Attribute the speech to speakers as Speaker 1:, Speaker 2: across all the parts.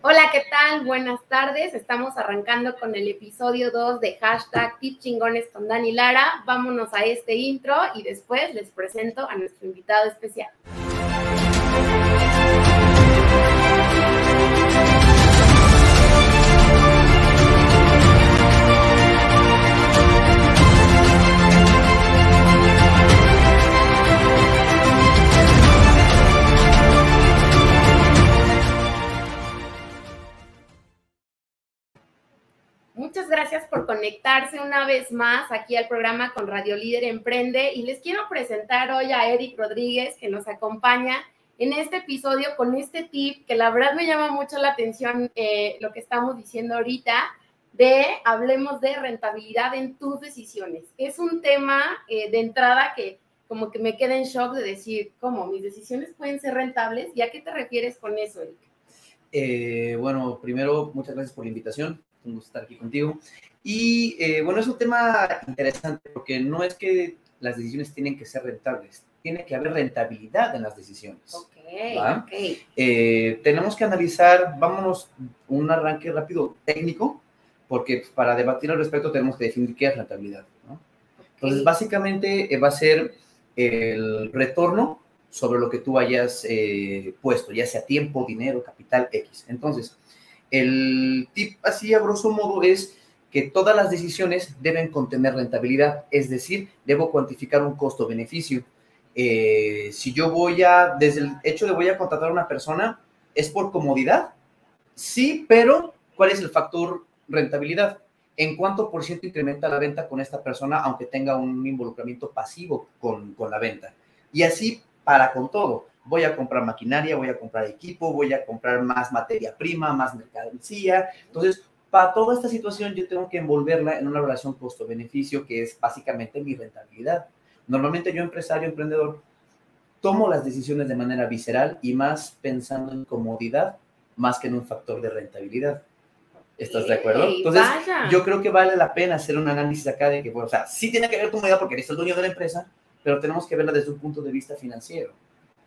Speaker 1: Hola, ¿qué tal? Buenas tardes. Estamos arrancando con el episodio 2 de hashtag Tip Chingones con Dani Lara. Vámonos a este intro y después les presento a nuestro invitado especial. Conectarse una vez más aquí al programa con Radio Líder Emprende y les quiero presentar hoy a Eric Rodríguez que nos acompaña en este episodio con este tip que la verdad me llama mucho la atención eh, lo que estamos diciendo ahorita de hablemos de rentabilidad en tus decisiones. Es un tema eh, de entrada que como que me queda en shock de decir, ¿cómo? ¿Mis decisiones pueden ser rentables? ¿Y a qué te refieres con eso, Eric?
Speaker 2: Eh, bueno, primero, muchas gracias por la invitación un gusto estar aquí contigo. Y eh, bueno, es un tema interesante porque no es que las decisiones tienen que ser rentables, tiene que haber rentabilidad en las decisiones.
Speaker 1: Ok,
Speaker 2: eh, tenemos que analizar, vámonos, un arranque rápido técnico, porque para debatir al respecto tenemos que definir qué es rentabilidad. Entonces, básicamente eh, va a ser el retorno sobre lo que tú hayas puesto, ya sea tiempo, dinero, capital, X. Entonces, el tip así a grosso modo es que todas las decisiones deben contener rentabilidad, es decir, debo cuantificar un costo-beneficio. Eh, si yo voy a, desde el hecho de voy a contratar a una persona, ¿es por comodidad? Sí, pero ¿cuál es el factor rentabilidad? ¿En cuánto por ciento incrementa la venta con esta persona, aunque tenga un involucramiento pasivo con, con la venta? Y así para con todo voy a comprar maquinaria, voy a comprar equipo, voy a comprar más materia prima, más mercancía. Entonces, para toda esta situación yo tengo que envolverla en una relación costo-beneficio que es básicamente mi rentabilidad. Normalmente yo, empresario, emprendedor, tomo las decisiones de manera visceral y más pensando en comodidad más que en un factor de rentabilidad. ¿Estás de acuerdo? Entonces, yo creo que vale la pena hacer un análisis acá de que, bueno, o sea, sí tiene que ver comodidad porque eres el dueño de la empresa, pero tenemos que verla desde un punto de vista financiero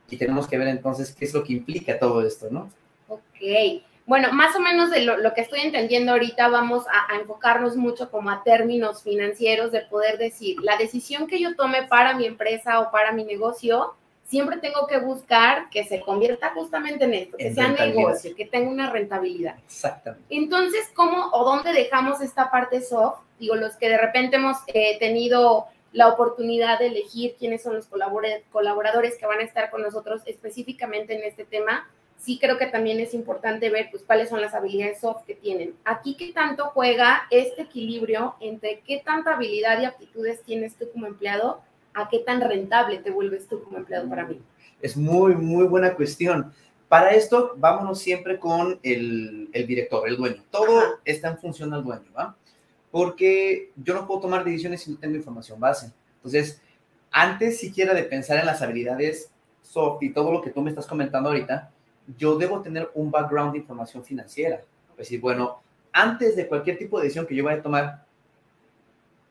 Speaker 2: y tenemos que ver entonces qué es lo que implica todo esto, ¿no?
Speaker 1: Ok. Bueno, más o menos de lo, que estoy entendiendo ahorita, vamos a, enfocarnos mucho como a términos financieros de poder decir, la decisión que yo tome para mi empresa o para mi negocio, siempre tengo que buscar que se convierta justamente en esto, que sea negocio, que tenga una rentabilidad.
Speaker 2: Exactamente.
Speaker 1: Entonces, ¿cómo o dónde dejamos esta parte soft? Digo, los que de repente hemos eh, tenido la oportunidad de elegir quiénes son los colaboradores que van a estar con nosotros específicamente en este tema, sí creo que también es importante ver pues cuáles son las habilidades soft que tienen. Aquí qué tanto juega este equilibrio entre qué tanta habilidad y aptitudes tienes tú como empleado a qué tan rentable te vuelves tú como empleado para mí.
Speaker 2: Es muy, muy buena cuestión. Para esto, vámonos siempre con el, director, el dueño. Todo está en función del dueño, ¿va? porque yo no puedo tomar decisiones si no tengo información base. Entonces, antes siquiera de pensar en las habilidades soft y todo lo que tú me estás comentando ahorita, yo debo tener un background de información financiera. Es decir, bueno, antes de cualquier tipo de decisión que yo vaya a tomar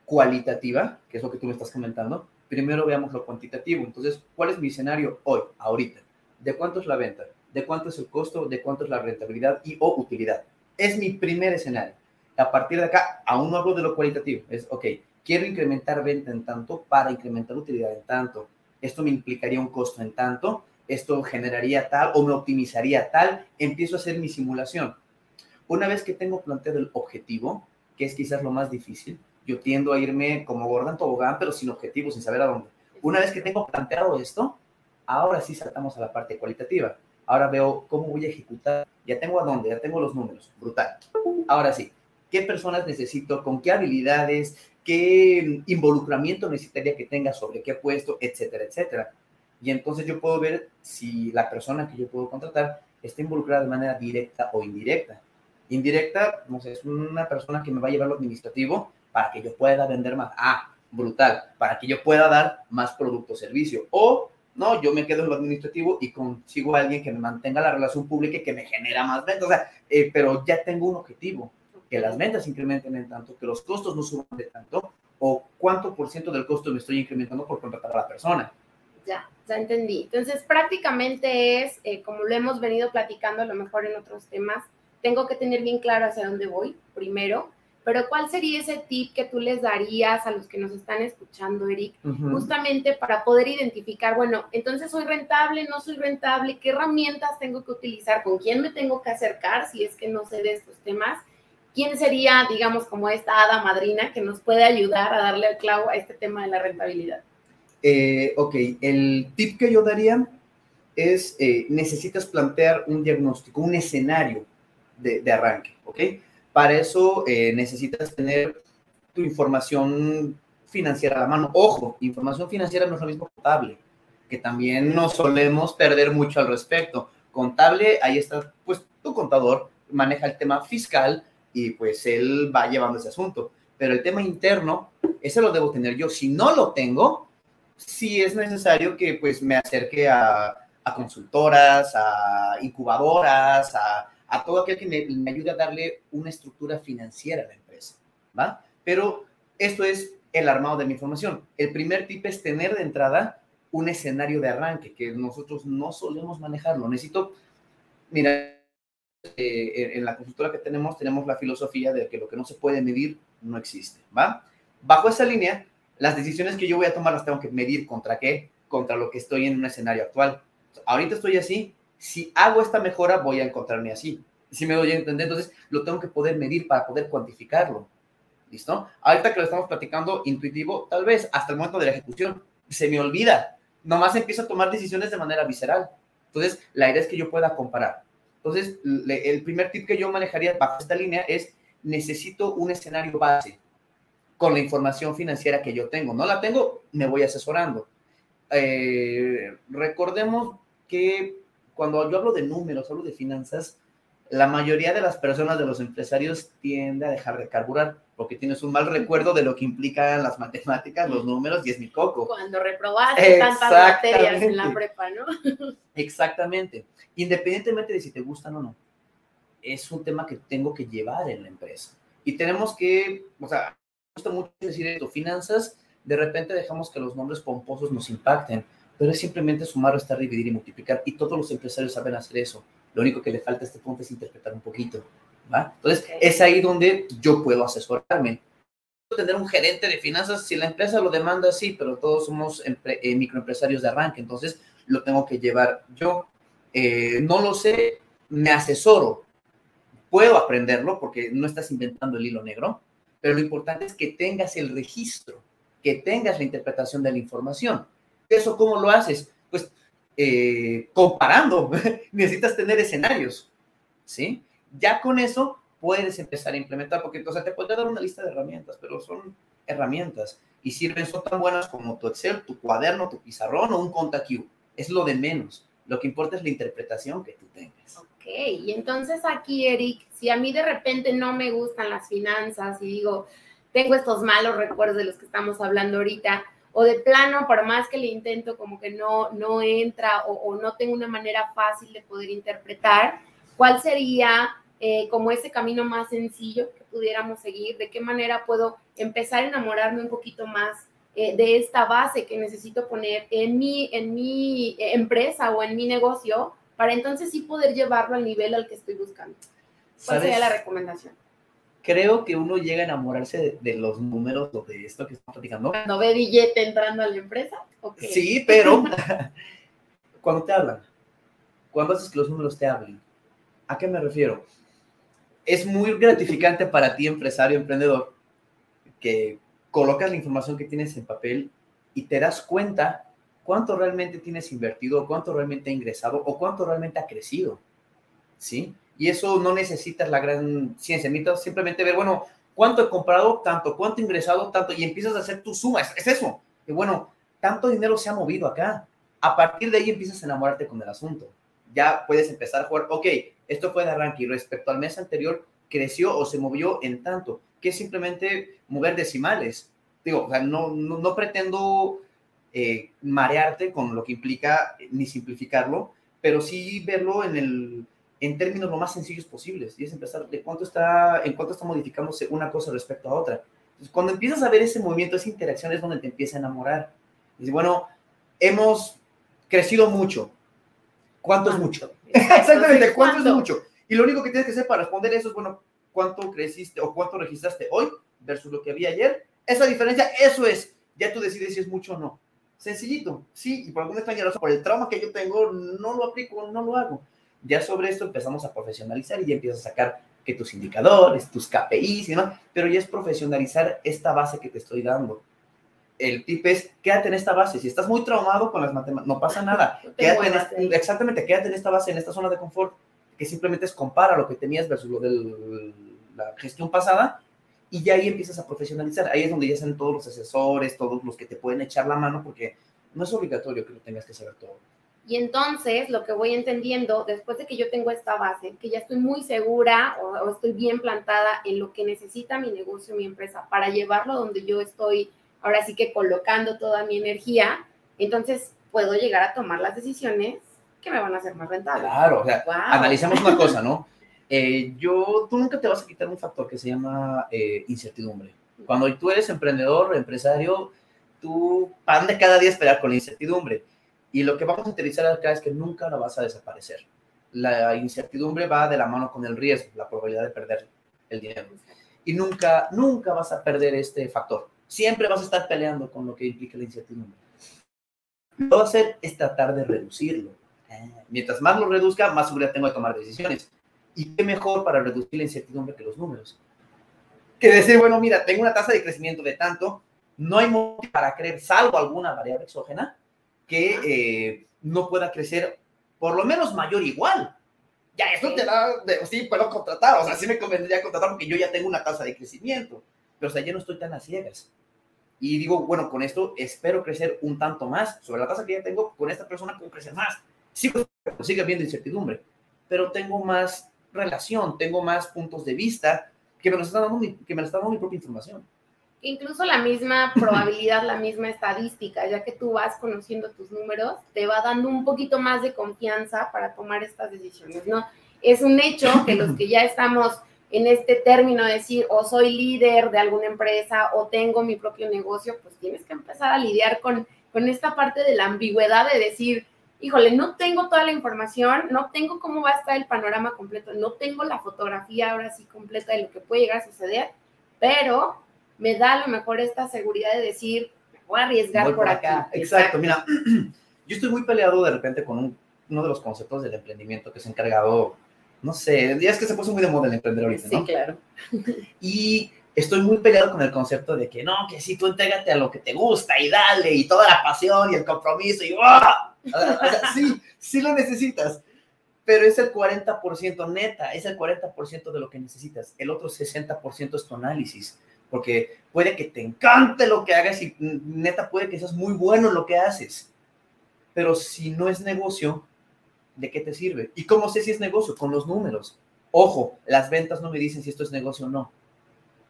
Speaker 2: cualitativa, que es lo que tú me estás comentando, primero veamos lo cuantitativo. Entonces, ¿cuál es mi escenario hoy, ahorita? ¿De cuánto es la venta? ¿De cuánto es el costo? ¿De cuánto es la rentabilidad y o utilidad? Es mi primer escenario a partir de acá, aún no hablo de lo cualitativo, es, ok, quiero incrementar venta en tanto para incrementar utilidad en tanto. Esto me implicaría un costo en tanto, esto generaría tal o me optimizaría tal, empiezo a hacer mi simulación. Una vez que tengo planteado el objetivo, que es quizás lo más difícil, yo tiendo a irme como gorda en tobogán, pero sin objetivo, sin saber a dónde. Una vez que tengo planteado esto, ahora sí saltamos a la parte cualitativa. Ahora veo cómo voy a ejecutar. Ya tengo a dónde, ya tengo los números. Brutal. Ahora sí, qué personas necesito, con qué habilidades, qué involucramiento necesitaría que tenga sobre qué puesto, etcétera, etcétera. Y entonces yo puedo ver si la persona que yo puedo contratar está involucrada de manera directa o indirecta. Indirecta, no sé, es una persona que me va a llevar lo administrativo para que yo pueda vender más. Ah, brutal, para que yo pueda dar más producto o servicio. O no, yo me quedo en lo administrativo y consigo a alguien que me mantenga la relación pública y que me genera más ventas. O sea, eh, pero ya tengo un objetivo que las ventas incrementen en tanto, que los costos no suban de tanto, o cuánto por ciento del costo me estoy incrementando por contratar a la persona.
Speaker 1: Ya, ya entendí. Entonces, prácticamente es, eh, como lo hemos venido platicando a lo mejor en otros temas, tengo que tener bien claro hacia dónde voy primero, pero ¿cuál sería ese tip que tú les darías a los que nos están escuchando, Eric? Justamente para poder identificar, bueno, entonces soy rentable, no soy rentable, qué herramientas tengo que utilizar, con quién me tengo que acercar si es que no sé de estos temas. ¿Quién sería, digamos, como esta hada madrina que nos puede ayudar a darle el clavo a este tema de la rentabilidad?
Speaker 2: Eh, ok, el tip que yo daría es, eh, necesitas plantear un diagnóstico, un escenario de, de arranque, ¿ok? Para eso eh, necesitas tener tu información financiera a la mano. Ojo, información financiera no es lo mismo contable, que también nos solemos perder mucho al respecto. Contable, ahí está, pues tu contador maneja el tema fiscal y pues él va llevando ese asunto. Pero el tema interno, ese lo debo tener yo. Si no lo tengo, sí es necesario que pues me acerque a, consultoras, a incubadoras, a a todo aquel que me, ayude a darle una estructura financiera a la empresa, ¿va? Pero esto es el armado de mi información. El primer tip es tener de entrada un escenario de arranque, que nosotros no solemos manejarlo. Necesito, mira, eh, en la consultora que tenemos, tenemos la filosofía de que lo que no se puede medir no existe, ¿va? Bajo esa línea, las decisiones que yo voy a tomar las tengo que medir contra qué? Contra lo que estoy en un escenario actual. Ahorita estoy así, si hago esta mejora, voy a encontrarme así. Si me doy a entender, entonces lo tengo que poder medir para poder cuantificarlo. ¿Listo? Ahorita que lo estamos platicando intuitivo, tal vez hasta el momento de la ejecución, se me olvida. Nomás empiezo a tomar decisiones de manera visceral. Entonces, la idea es que yo pueda comparar. Entonces, el primer tip que yo manejaría bajo esta línea es, necesito un escenario base con la información financiera que yo tengo. No la tengo, me voy asesorando. Eh, recordemos que cuando yo hablo de números, hablo de finanzas, la mayoría de las personas, de los empresarios, tiende a dejar de carburar porque tienes un mal recuerdo de lo que implican las matemáticas, los números y es mi coco.
Speaker 1: Cuando reprobaste tantas materias en la prepa, ¿no?
Speaker 2: Exactamente. Independientemente de si te gustan o no, es un tema que tengo que llevar en la empresa. Y tenemos que, o sea, gusta mucho decir esto, finanzas, de repente dejamos que los nombres pomposos nos impacten pero es simplemente sumar, restar, dividir y multiplicar. Y todos los empresarios saben hacer eso. Lo único que le falta a este punto es interpretar un poquito. ¿va? Entonces, es ahí donde yo puedo asesorarme. Tener un gerente de finanzas, si la empresa lo demanda, sí, pero todos somos eh, microempresarios de arranque, entonces lo tengo que llevar yo. Eh, no lo sé, me asesoro. Puedo aprenderlo porque no estás inventando el hilo negro, pero lo importante es que tengas el registro, que tengas la interpretación de la información ¿Eso cómo lo haces? Pues eh, comparando, necesitas tener escenarios, ¿sí? Ya con eso puedes empezar a implementar, porque entonces te puedo dar una lista de herramientas, pero son herramientas y sirven, son tan buenas como tu Excel, tu cuaderno, tu pizarrón o un ContaQ. Es lo de menos. Lo que importa es la interpretación que tú tengas.
Speaker 1: Y entonces aquí, Eric, si a mí de repente no me gustan las finanzas y digo, tengo estos malos recuerdos de los que estamos hablando ahorita, o de plano, por más que le intento, como que no, no entra o, no tengo una manera fácil de poder interpretar, ¿cuál sería eh, como ese camino más sencillo que pudiéramos seguir? ¿De qué manera puedo empezar a enamorarme un poquito más eh, de esta base que necesito poner en mi, en mi empresa o en mi negocio para entonces sí poder llevarlo al nivel al que estoy buscando? ¿Cuál sería la recomendación?
Speaker 2: creo que uno llega a enamorarse de, los números de esto que estamos platicando.
Speaker 1: ¿No ve billete entrando a la empresa?
Speaker 2: Sí, pero cuando te hablan, cuando haces que los números te hablen, ¿a qué me refiero? Es muy gratificante para ti, empresario, emprendedor, que colocas la información que tienes en papel y te das cuenta cuánto realmente tienes invertido, cuánto realmente ha ingresado o cuánto realmente ha crecido. ¿Sí? y eso no necesitas la gran ciencia, necesitas simplemente ver, bueno, cuánto he comprado, tanto, cuánto he ingresado, tanto, y empiezas a hacer tu suma, es, eso, que bueno, tanto dinero se ha movido acá, a partir de ahí empiezas a enamorarte con el asunto, ya puedes empezar a jugar, ok, esto fue de arranque y respecto al mes anterior creció o se movió en tanto, que simplemente mover decimales, digo, o no, no, pretendo eh, marearte con lo que implica ni simplificarlo, pero sí verlo en el en términos lo más sencillos posibles, y es empezar de cuánto está, en cuánto está modificándose una cosa respecto a otra. Entonces, cuando empiezas a ver ese movimiento, esa interacción es donde te empieza a enamorar. Dices, bueno, hemos crecido mucho. ¿Cuánto es mucho? Exactamente, ¿cuánto, es mucho? Y lo único que tienes que hacer para responder eso es, bueno, ¿cuánto creciste o cuánto registraste hoy versus lo que había ayer? Esa diferencia, eso es. Ya tú decides si es mucho o no. Sencillito, sí, y por alguna extraña razón, por el trauma que yo tengo, no lo aplico, no lo hago. Ya sobre esto empezamos a profesionalizar y ya empiezas a sacar que tus indicadores, tus KPIs y demás, pero ya es profesionalizar esta base que te estoy dando. El tip es, quédate en esta base. Si estás muy traumado con las matemáticas, no pasa nada. quédate en exactamente, quédate en esta base, en esta zona de confort, que simplemente es compara lo que tenías versus lo de la gestión pasada y ya ahí empiezas a profesionalizar. Ahí es donde ya salen todos los asesores, todos los que te pueden echar la mano, porque no es obligatorio que lo tengas que saber todo.
Speaker 1: Y entonces lo que voy entendiendo, después de que yo tengo esta base, que ya estoy muy segura o, estoy bien plantada en lo que necesita mi negocio, mi empresa, para llevarlo donde yo estoy, ahora sí que colocando toda mi energía, entonces puedo llegar a tomar las decisiones que me van a hacer más rentables.
Speaker 2: Claro, o sea, analicemos una cosa, ¿no? Eh, yo, tú nunca te vas a quitar un factor que se llama eh, incertidumbre. Cuando tú eres emprendedor, empresario, tú pan de cada día esperar con la incertidumbre. Y lo que vamos a utilizar acá es que nunca la vas a desaparecer. La incertidumbre va de la mano con el riesgo, la probabilidad de perder el dinero. Y nunca, nunca vas a perder este factor. Siempre vas a estar peleando con lo que implica la incertidumbre. Lo que voy a hacer es tratar de reducirlo. Mientras más lo reduzca, más seguridad tengo de tomar decisiones. ¿Y qué mejor para reducir la incertidumbre que los números? Que decir, bueno, mira, tengo una tasa de crecimiento de tanto, no hay motivo para creer, salvo alguna variable exógena, que eh, no pueda crecer por lo menos mayor igual. Ya, esto te da, sí, puedo contratar, o sea, sí me convendría contratar porque yo ya tengo una tasa de crecimiento, pero o sea, ya no estoy tan a ciegas. Y digo, bueno, con esto espero crecer un tanto más sobre la tasa que ya tengo, con esta persona puedo crecer más. Sí, sigue habiendo incertidumbre, pero tengo más relación, tengo más puntos de vista que me lo está dando mi, que me está dando mi propia información.
Speaker 1: Incluso la misma probabilidad, la misma estadística, ya que tú vas conociendo tus números, te va dando un poquito más de confianza para tomar estas decisiones, ¿no? Es un hecho que los que ya estamos en este término de decir o soy líder de alguna empresa o tengo mi propio negocio, pues tienes que empezar a lidiar con, con esta parte de la ambigüedad de decir, híjole, no tengo toda la información, no tengo cómo va a estar el panorama completo, no tengo la fotografía ahora sí completa de lo que puede llegar a suceder, pero me da a lo mejor esta seguridad de decir, voy a arriesgar por, acá.
Speaker 2: Exacto. mira, yo estoy muy peleado de repente con uno de los conceptos del emprendimiento que se ha encargado, no sé, ya es que se puso muy de moda el emprender ahorita,
Speaker 1: ¿no? Sí, claro.
Speaker 2: Y estoy muy peleado con el concepto de que no, que si tú entrégate a lo que te gusta y dale, y toda la pasión y el compromiso, y ¡ah! sí, sí lo necesitas, pero es el 40% neta, es el 40% de lo que necesitas. El otro 60% es tu análisis, porque puede que te encante lo que hagas y neta puede que seas muy bueno en lo que haces. Pero si no es negocio, ¿de qué te sirve? ¿Y cómo sé si es negocio? Con los números. Ojo, las ventas no me dicen si esto es negocio o no.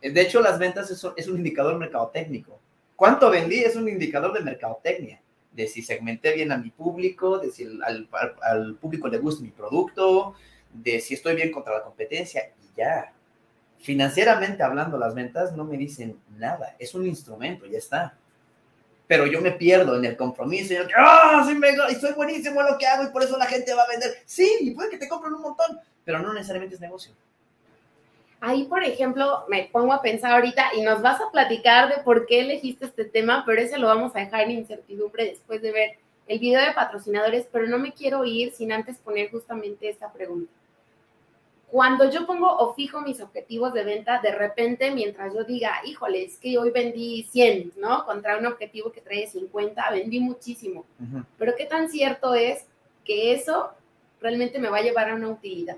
Speaker 2: De hecho, las ventas es, un indicador mercadotécnico. ¿Cuánto vendí? Es un indicador de mercadotecnia de si segmenté bien a mi público, de si al, público le gusta mi producto, de si estoy bien contra la competencia y ya. Financieramente hablando, las ventas no me dicen nada, es un instrumento, ya está. Pero yo me pierdo en el compromiso y yo, ¡ah! Sí, me, y soy buenísimo en lo que hago y por eso la gente va a vender. Sí, y puede que te compren un montón, pero no necesariamente es negocio.
Speaker 1: Ahí, por ejemplo, me pongo a pensar ahorita y nos vas a platicar de por qué elegiste este tema, pero ese lo vamos a dejar en incertidumbre después de ver el video de patrocinadores, pero no me quiero ir sin antes poner justamente esta pregunta. Cuando yo pongo o fijo mis objetivos de venta, de repente, mientras yo diga, híjole, es que hoy vendí 100, ¿no? Contra un objetivo que trae 50, vendí muchísimo. Pero qué tan cierto es que eso realmente me va a llevar a una utilidad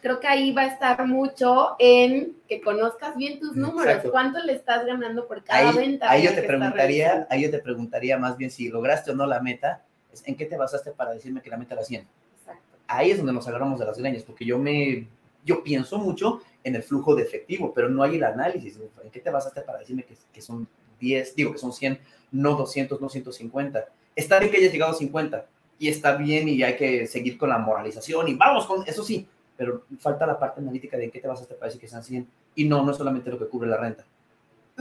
Speaker 1: creo que ahí va a estar mucho en que conozcas bien tus números, cuánto le estás ganando por cada venta.
Speaker 2: Ahí yo te preguntaría, ahí yo te preguntaría más bien si lograste o no la meta, en qué te basaste para decirme que la meta era 100. Exacto. Ahí es donde nos agarramos de las greñas, porque yo me yo pienso mucho en el flujo de efectivo, pero no hay el análisis. ¿En qué te basaste para decirme que, que son 10, digo que son 100, no 200, no 150? Está bien que hayas llegado a 50 y está bien y hay que seguir con la moralización y vamos con eso sí, pero falta la parte analítica de en qué te vas a este país y que sean 100. Y no, no es solamente lo que cubre la renta.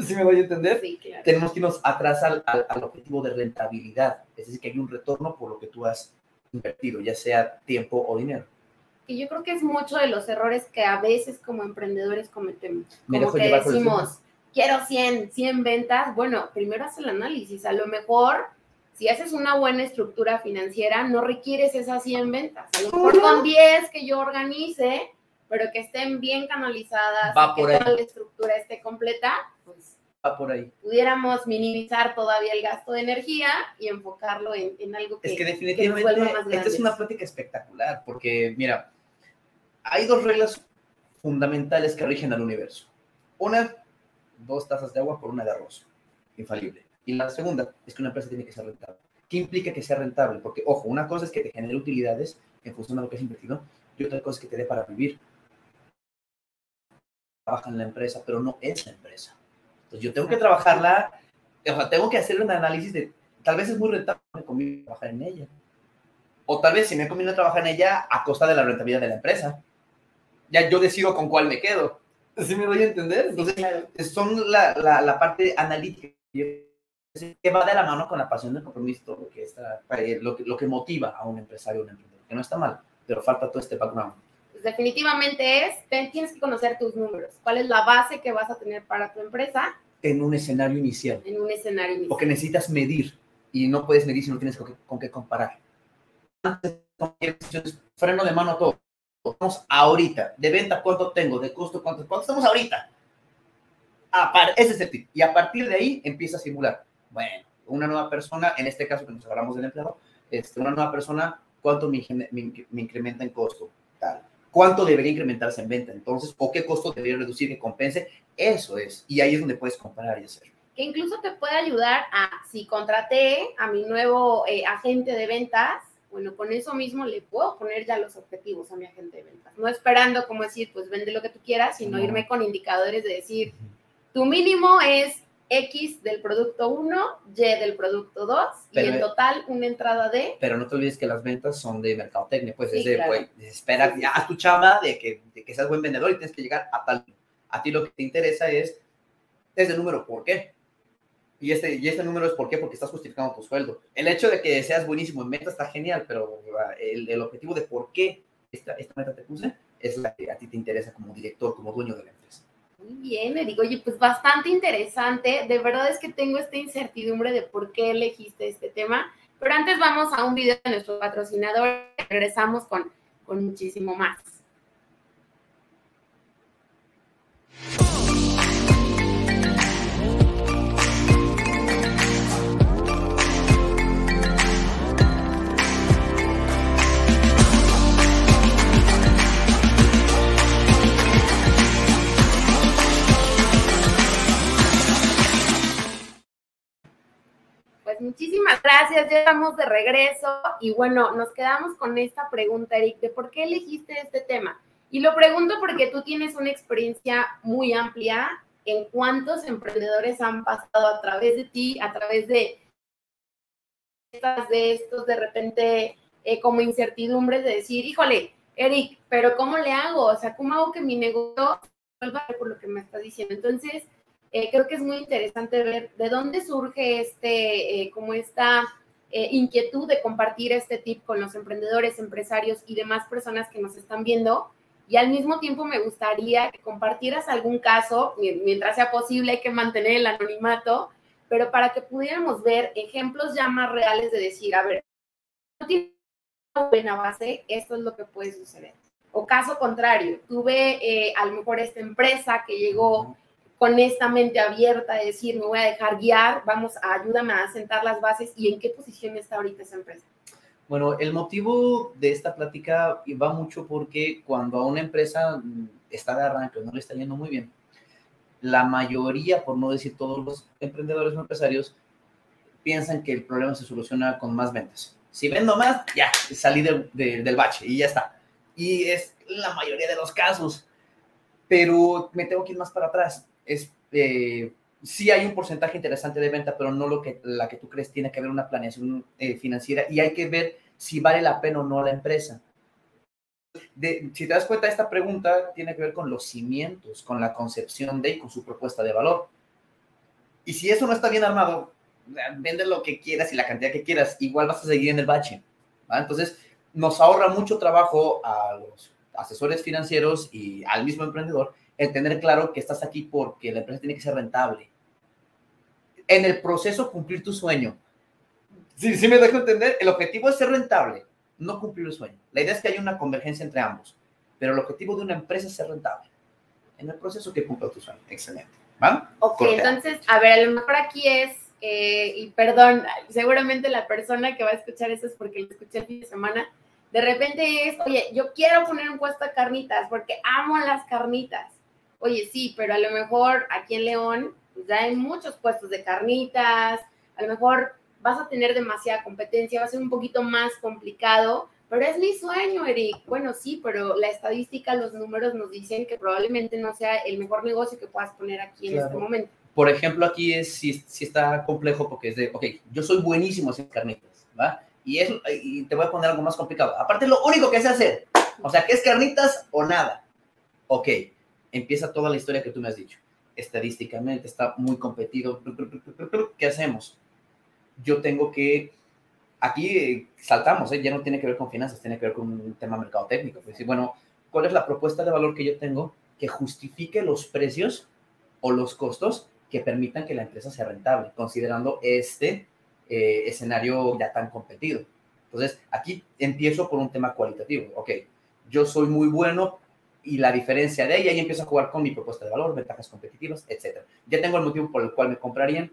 Speaker 2: ¿Sí me voy a entender?
Speaker 1: Sí, claro.
Speaker 2: Tenemos que irnos atrás al, al, objetivo de rentabilidad, es decir, que hay un retorno por lo que tú has invertido, ya sea tiempo o dinero.
Speaker 1: que yo creo que es mucho de los errores que a veces como emprendedores cometemos. Como que decimos, quiero 100, 100 ventas. Bueno, primero haz el análisis. A lo mejor, si haces una buena estructura financiera, no requieres esas 100 ventas. A lo mejor con 10 que yo organice, pero que estén bien canalizadas,
Speaker 2: Va por
Speaker 1: que
Speaker 2: ahí.
Speaker 1: toda la estructura esté completa, pues
Speaker 2: Va por ahí.
Speaker 1: pudiéramos minimizar todavía el gasto de energía y enfocarlo en, en algo que,
Speaker 2: Es que
Speaker 1: que nos vuelva
Speaker 2: definitivamente
Speaker 1: más
Speaker 2: esta es una plática espectacular, porque mira, hay dos reglas fundamentales que rigen al universo. Una, dos tazas de agua por una de arroz, infalible. Y la segunda es que una empresa tiene que ser rentable. ¿Qué implica que sea rentable? Porque, ojo, una cosa es que te genere utilidades en función de lo que has invertido y otra cosa es que te dé para vivir. Trabaja en la empresa, pero no es la empresa. Entonces yo tengo que trabajarla, o sea, tengo que hacer un análisis de, tal vez es muy rentable, me conviene trabajar en ella. O tal vez si me conviene trabajar en ella a costa de la rentabilidad de la empresa. Ya yo decido con cuál me quedo. ¿Sí me doy a entender? Entonces, son la, la, la parte analítica que va de la mano con la pasión del compromiso, lo que, está, eh, lo, que, lo que motiva a un empresario o un emprendedor, que no está mal, pero falta todo este background.
Speaker 1: Pues definitivamente es, tienes que conocer tus números. ¿Cuál es la base que vas a tener para tu empresa
Speaker 2: En un escenario inicial,
Speaker 1: en un escenario inicial?
Speaker 2: porque necesitas medir y no puedes medir si no tienes con qué, con qué comparar. Antes, freno de mano a todo. Vamos ahorita, de venta cuánto tengo, de costo cuánto, cuánto estamos ahorita. A par- ese es el tip. Y a partir de ahí empieza a simular. Bueno, una nueva persona, en este caso que nos hablamos del empleado, este, una nueva persona, ¿cuánto me, me me incrementa en costo? Tal. ¿Cuánto debería incrementarse en venta entonces? ¿O qué costo debería reducir que compense? Eso es. Y ahí es donde puedes comparar y hacer.
Speaker 1: que incluso te puede ayudar a, si contraté a mi nuevo eh, agente de ventas, bueno, con eso mismo le puedo poner ya los objetivos a mi agente de ventas. No esperando como decir, pues vende lo que tú quieras, sino
Speaker 2: No.
Speaker 1: irme con indicadores de decir, tu mínimo es X del producto 1, Y del producto 2, y en total una entrada de...
Speaker 2: Pero no te olvides que las ventas son de mercadotecnia, pues
Speaker 1: Sí,
Speaker 2: es de,
Speaker 1: claro.
Speaker 2: pues, espera,
Speaker 1: Sí,
Speaker 2: haz tu chamba de que, de que seas buen vendedor y tienes que llegar a tal. A ti lo que te interesa es ese número, ¿por qué? Y este, y este número es por qué, porque estás justificando tu sueldo. El hecho de que seas buenísimo en ventas está genial, pero ah, el, el objetivo de por qué esta, esta meta te puse es la que a ti te interesa como director, como dueño de la empresa.
Speaker 1: Muy bien, digo, oye, pues bastante interesante. De verdad es que tengo esta incertidumbre de por qué elegiste este tema. Pero antes vamos a un video de nuestro patrocinador. Regresamos con, con muchísimo más. Gracias, ya estamos de regreso y bueno, nos quedamos con esta pregunta, Eric, de por qué elegiste este tema. Y lo pregunto porque tú tienes una experiencia muy amplia en cuántos emprendedores han pasado a través de ti, a través de estas, de estos, de repente, eh, como incertidumbres de decir, híjole, Eric, pero ¿cómo le hago? O sea, ¿cómo hago que mi negocio vuelva por lo que me estás diciendo? Entonces, eh, creo que es muy interesante ver de dónde surge este, eh, como esta eh, inquietud de compartir este tip con los emprendedores, empresarios y demás personas que nos están viendo. Y al mismo tiempo me gustaría que compartieras algún caso, mi- mientras sea posible, hay que mantener el anonimato, pero para que pudiéramos ver ejemplos ya más reales de decir, a ver, no tiene una buena base, esto es lo que puede suceder. O caso contrario, tuve eh, a lo mejor esta empresa que llegó con esta mente abierta de decir, me voy a dejar guiar, vamos, a, ayúdame a sentar las bases y en qué posición está ahorita esa empresa.
Speaker 2: Bueno, el motivo de esta plática va mucho porque cuando a una empresa mm, está de arranque, no le está yendo muy bien, la mayoría, por no decir todos los emprendedores o empresarios, piensan que el problema se soluciona con más ventas. Si vendo más, ya, salí del- de- del bache y ya está. Y es la mayoría de los casos. Pero me tengo que ir más para atrás. Es, eh, hay un porcentaje interesante de venta, pero no lo que, la que tú crees. Tiene que haber una planeación eh, financiera y hay que ver si vale la pena o no la empresa. Si te das cuenta, esta pregunta tiene que ver con los cimientos, con la concepción de y con su propuesta de valor. Y si eso no está bien armado, vende lo que quieras y la cantidad que quieras, igual vas a seguir en el bache. ¿va? Entonces, nos ahorra mucho trabajo a los asesores financieros y al mismo emprendedor, el tener claro que estás aquí porque la empresa tiene que ser rentable. En el proceso cumplir tu sueño. Si sí, me dejo entender, el objetivo es ser rentable, no cumplir el sueño. La idea es que haya una convergencia entre ambos, pero el objetivo de una empresa es ser rentable. En el proceso que cumpla tu sueño. Excelente. ¿Va?
Speaker 1: Ok, entonces, a ver, a lo mejor aquí es, eh, y perdón, seguramente la persona que va a escuchar eso es porque lo escuché el fin de semana, de repente es, oye, yo quiero poner un puesto de carnitas porque amo las carnitas. Oye, sí, pero a lo mejor aquí en León pues ya hay muchos puestos de carnitas, a lo mejor vas a tener demasiada competencia, va a ser un poquito más complicado, pero es mi sueño, Eric. Bueno, sí, pero la estadística, los números nos dicen que probablemente no sea el mejor negocio que puedas poner aquí en este momento.
Speaker 2: Por ejemplo, aquí es si, si está complejo porque es de, ok, yo soy buenísimo en carnitas, ¿va? Y, es, y te voy a poner algo más complicado. Aparte, lo único que sé hacer, o sea, que es carnitas o nada. Ok, empieza toda la historia que tú me has dicho. Estadísticamente está muy competido. ¿Qué hacemos? Yo tengo que, aquí saltamos, ¿eh? ya no tiene que ver con finanzas, tiene que ver con un tema mercado técnico. Es decir, bueno, ¿cuál es la propuesta de valor que yo tengo que justifique los precios o los costos que permitan que la empresa sea rentable, considerando este eh, escenario ya tan competido. Entonces, aquí empiezo por un tema cualitativo. Ok, yo soy muy bueno y la diferencia de ella, y empiezo a jugar con mi propuesta de valor, ventajas competitivas, etc. Ya tengo el motivo por el cual me comprarían,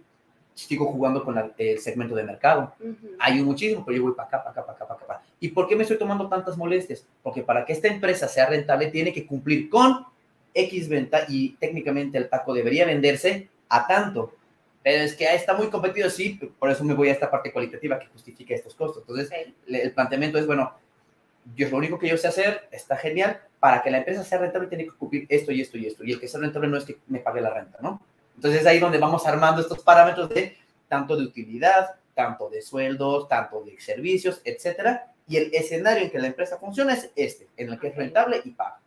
Speaker 2: sigo jugando con el segmento de mercado. Hay un muchísimo, pero yo voy para acá, para acá, para acá, para acá. ¿Y por qué me estoy tomando tantas molestias? Porque para que esta empresa sea rentable, tiene que cumplir con X venta y técnicamente el taco debería venderse a tanto. Pero es que está muy competido, sí, por eso me voy a esta parte cualitativa que justifica estos costos. Entonces, el planteamiento es, bueno, yo lo único que yo sé hacer, está genial, para que la empresa sea rentable tiene que cumplir esto y esto y esto. Y el que sea rentable no es que me pague la renta, ¿no? Entonces, es ahí donde vamos armando estos parámetros de tanto de utilidad, tanto de sueldos, tanto de servicios, etcétera. Y el escenario en que la empresa funciona es este, en el que es rentable y paga.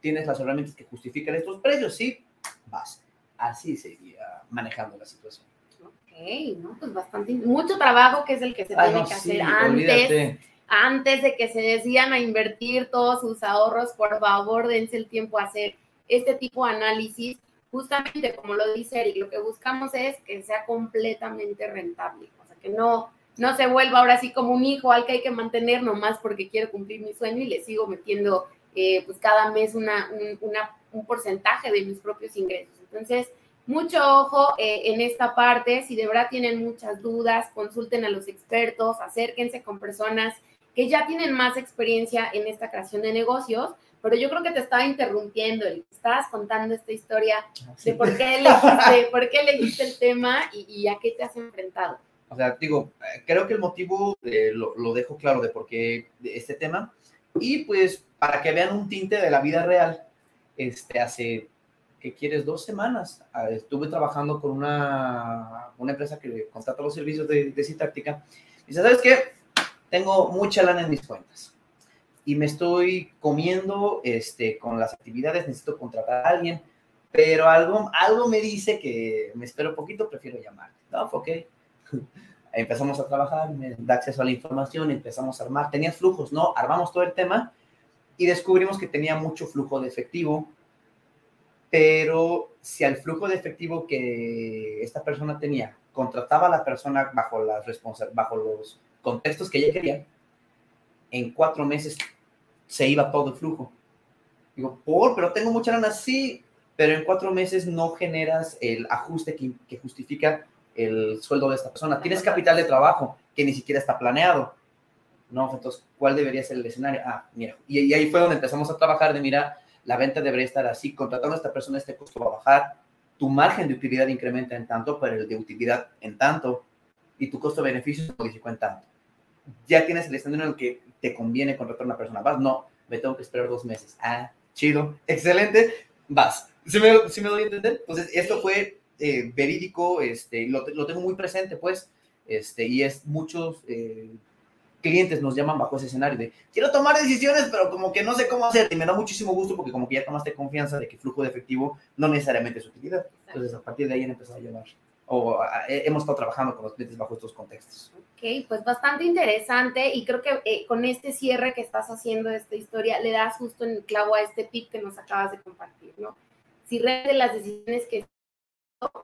Speaker 2: Tienes las herramientas que justifican estos precios, sí, vas así seguía manejando la situación.
Speaker 1: Ok, ¿no? Pues bastante, mucho trabajo que es el que se tiene que hacer antes. Antes de que se decidan a invertir todos sus ahorros, por favor, dense el tiempo a hacer este tipo de análisis. Justamente como lo dice Eric, lo que buscamos es que sea completamente rentable. O sea, que no, no se vuelva ahora así como un hijo al que hay que mantener nomás porque quiero cumplir mi sueño y le sigo metiendo eh, pues cada mes una, un porcentaje de mis propios ingresos. Entonces, mucho ojo eh, en esta parte. Si de verdad tienen muchas dudas, consulten a los expertos, acérquense con personas que ya tienen más experiencia en esta creación de negocios. Pero yo creo que te estaba interrumpiendo, y estabas contando esta historia ah, de por qué elegiste, por qué elegiste el tema y, a qué te has enfrentado.
Speaker 2: O sea, digo, creo que el motivo eh, lo, lo, dejo claro de por qué este tema. Y pues para que vean un tinte de la vida real, este, hace ¿qué quieres? Dos semanas. Estuve trabajando con una, una empresa que contrata los servicios de, de Citáctica. Y dice, ¿sabes qué? Tengo mucha lana en mis cuentas y me estoy comiendo este, con las actividades, necesito contratar a alguien, pero algo, algo me dice que me espero poquito, prefiero llamarte. No, ok. Empezamos a trabajar, me da acceso a la información, empezamos a armar. Tenías flujos, ¿no? Armamos todo el tema y descubrimos que tenía mucho flujo de efectivo pero si al flujo de efectivo que esta persona tenía contrataba a la persona bajo, las bajo los contextos que ella quería, en cuatro meses se iba todo el flujo. Digo, por, pero tengo mucha lana, sí, pero en cuatro meses no generas el ajuste que, que justifica el sueldo de esta persona. Tienes capital de trabajo que ni siquiera está planeado. No, entonces, ¿cuál debería ser el escenario? Ah, mira, y, y ahí fue donde empezamos a trabajar de, mira, la venta debería estar así, contratando a esta persona, este costo va a bajar, tu margen de utilidad incrementa en tanto, pero el de utilidad en tanto, y tu costo-beneficio se modificó en tanto. Ya tienes el escenario en el que te conviene contratar a una persona, vas, no, me tengo que esperar dos meses. Ah, chido, excelente, vas. ¿Sí me, sí me doy a entender? Entonces, esto fue eh, verídico, este, lo, lo, tengo muy presente, pues, este, y es muchos... Eh, clientes nos llaman bajo ese escenario de quiero tomar decisiones, pero como que no sé cómo hacer. Y me da muchísimo gusto porque como que ya tomaste confianza de que flujo de efectivo no necesariamente es utilidad. Entonces, a partir de ahí han empezado a llevar o hemos estado trabajando con los clientes bajo estos contextos.
Speaker 1: Ok, pues bastante interesante y creo que eh, con este cierre que estás haciendo de esta historia le das justo en el clavo a este tip que nos acabas de compartir, ¿no? Si realmente las decisiones que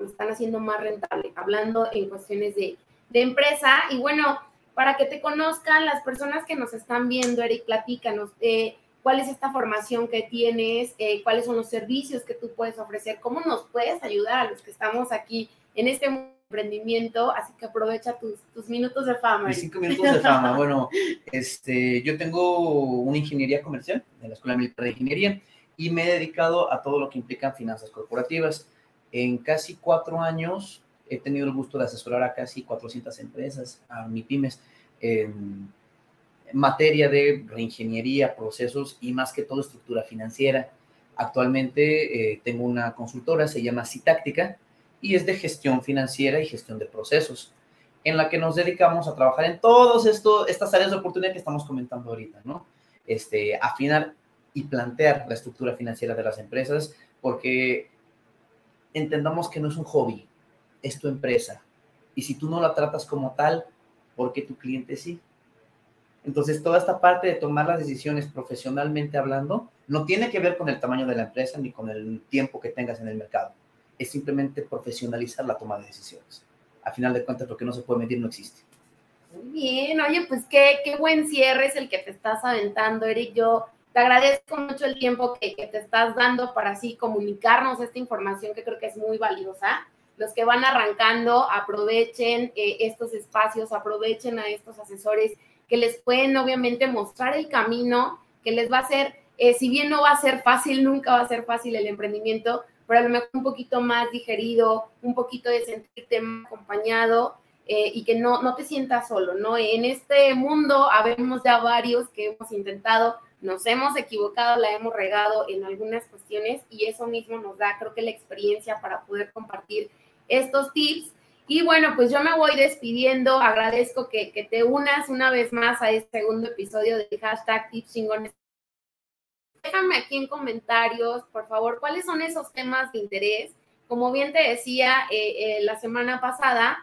Speaker 1: están haciendo más rentable, hablando en cuestiones de, de empresa y bueno, para que te conozcan las personas que nos están viendo, Eric, platícanos. Eh, cuál es esta formación que tienes, eh, cuáles son los servicios que tú puedes ofrecer, cómo nos puedes ayudar a los que estamos aquí en este emprendimiento, así que aprovecha tus, tus minutos de fama.
Speaker 2: Mis cinco minutos de fama. Bueno, este, yo tengo una ingeniería comercial en la Escuela Militar de Ingeniería y me he dedicado a todo lo que implica finanzas corporativas. En casi cuatro años he tenido el gusto de asesorar a casi 400 empresas, a mi pymes, en materia de reingeniería, procesos y más que todo estructura financiera. Actualmente eh, tengo una consultora, se llama Citáctica, y es de gestión financiera y gestión de procesos, en la que nos dedicamos a trabajar en todas estas áreas de oportunidad que estamos comentando ahorita, ¿no? Este, afinar y plantear la estructura financiera de las empresas, porque entendamos que no es un hobby, es tu empresa. Y si tú no la tratas como tal, ¿por qué tu cliente sí? Entonces, toda esta parte de tomar las decisiones profesionalmente hablando no tiene que ver con el tamaño de la empresa ni con el tiempo que tengas en el mercado. Es simplemente profesionalizar la toma de decisiones. A final de cuentas, lo que no se puede medir no existe.
Speaker 1: Muy bien, oye, pues qué, qué buen cierre es el que te estás aventando, Eric. Yo te agradezco mucho el tiempo que, que te estás dando para así comunicarnos esta información que creo que es muy valiosa los que van arrancando, aprovechen eh, estos espacios, aprovechen a estos asesores que les pueden obviamente mostrar el camino, que les va a ser, eh, si bien no va a ser fácil, nunca va a ser fácil el emprendimiento, pero a lo mejor un poquito más digerido, un poquito de sentirte acompañado eh, y que no, no te sientas solo, ¿no? En este mundo habemos ya varios que hemos intentado, nos hemos equivocado, la hemos regado en algunas cuestiones y eso mismo nos da, creo que la experiencia para poder compartir estos tips y bueno, pues yo me voy despidiendo. Agradezco que, te unas una vez más a este segundo episodio de hashtag tips. Déjame aquí en comentarios, por favor, cuáles son esos temas de interés. Como bien te decía eh, eh, la semana pasada,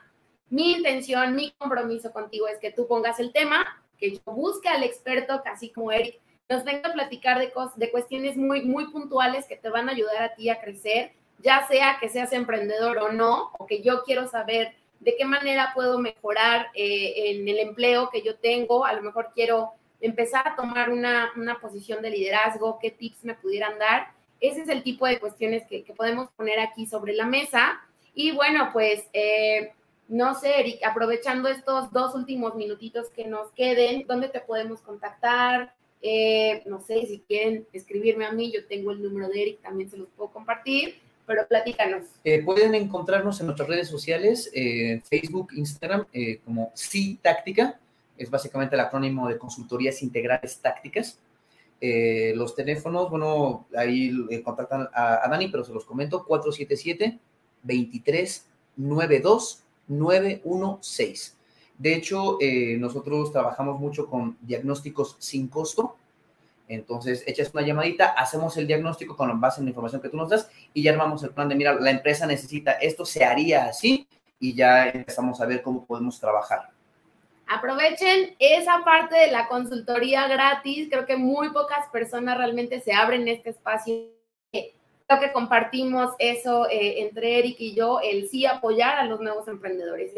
Speaker 1: mi intención, mi compromiso contigo es que tú pongas el tema, que yo busque al experto, casi como Eric, nos venga a platicar de, de cuestiones muy, muy puntuales que te van a ayudar a ti a crecer ya sea que seas emprendedor o no, o que yo quiero saber de qué manera puedo mejorar eh, en el empleo que yo tengo, a lo mejor quiero empezar a tomar una, posición de liderazgo, qué tips me pudieran dar. Ese es el tipo de cuestiones que, podemos poner aquí sobre la mesa. Y bueno, pues eh, no sé, Eric, aprovechando estos dos últimos minutitos que nos queden, ¿dónde te podemos contactar? Eh, no sé, si quieren escribirme a mí, yo tengo el número de Eric, también se los puedo compartir pero platícanos.
Speaker 2: Eh, pueden encontrarnos en nuestras redes sociales, eh, Facebook, Instagram, eh, como Sí Táctica, es básicamente el acrónimo de Consultorías Integrales Tácticas. los teléfonos, bueno, ahí contactan a, Dani, pero se los comento, 477-2392-916. De hecho, nosotros trabajamos mucho con diagnósticos sin costo, entonces, echas una llamadita, hacemos el diagnóstico con base en la información que tú nos das y ya armamos el plan de, mira, la empresa necesita esto, se haría así y ya empezamos a ver cómo podemos trabajar.
Speaker 1: Aprovechen esa parte de la consultoría gratis. Creo que muy pocas personas realmente se abren este espacio. Creo que compartimos eso eh, entre Eric y yo, el sí apoyar a los nuevos emprendedores.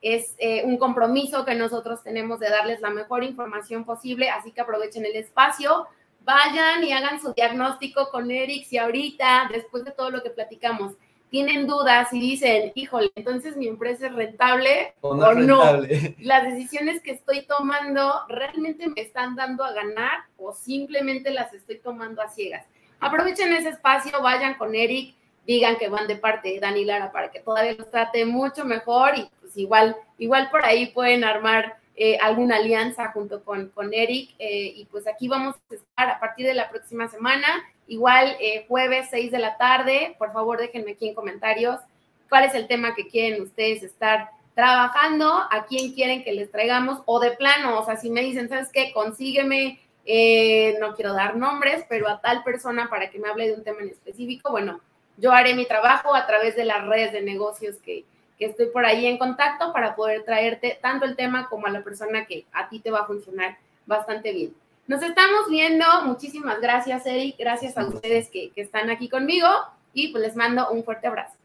Speaker 1: Es, eh, un compromiso que nosotros tenemos de darles la mejor información posible, así que aprovechen el espacio, vayan y hagan su diagnóstico con Eric si ahorita, después de todo lo que platicamos, tienen dudas y dicen, híjole, entonces mi empresa es rentable o no, Las decisiones que estoy tomando realmente me están dando a ganar o simplemente las estoy tomando a ciegas. Aprovechen ese espacio, vayan con Eric, digan que van de parte de Dani Lara para que todavía los trate mucho mejor y pues igual, igual por ahí pueden armar eh, alguna alianza junto con, con Eric eh, y pues aquí vamos a estar a partir de la próxima semana, igual eh, jueves 6 de la tarde, por favor déjenme aquí en comentarios cuál es el tema que quieren ustedes estar trabajando, a quién quieren que les traigamos o de plano, o sea, si me dicen, ¿sabes qué? Consígueme, no quiero dar nombres, pero a tal persona para que me hable de un tema en específico, bueno, yo haré mi trabajo a través de las redes de negocios que, que estoy por ahí en contacto para poder traerte tanto el tema como a la persona que a ti te va a funcionar bastante bien. Nos estamos viendo. Muchísimas gracias, Eric. Gracias a ustedes que, que están aquí conmigo y pues les mando un fuerte abrazo.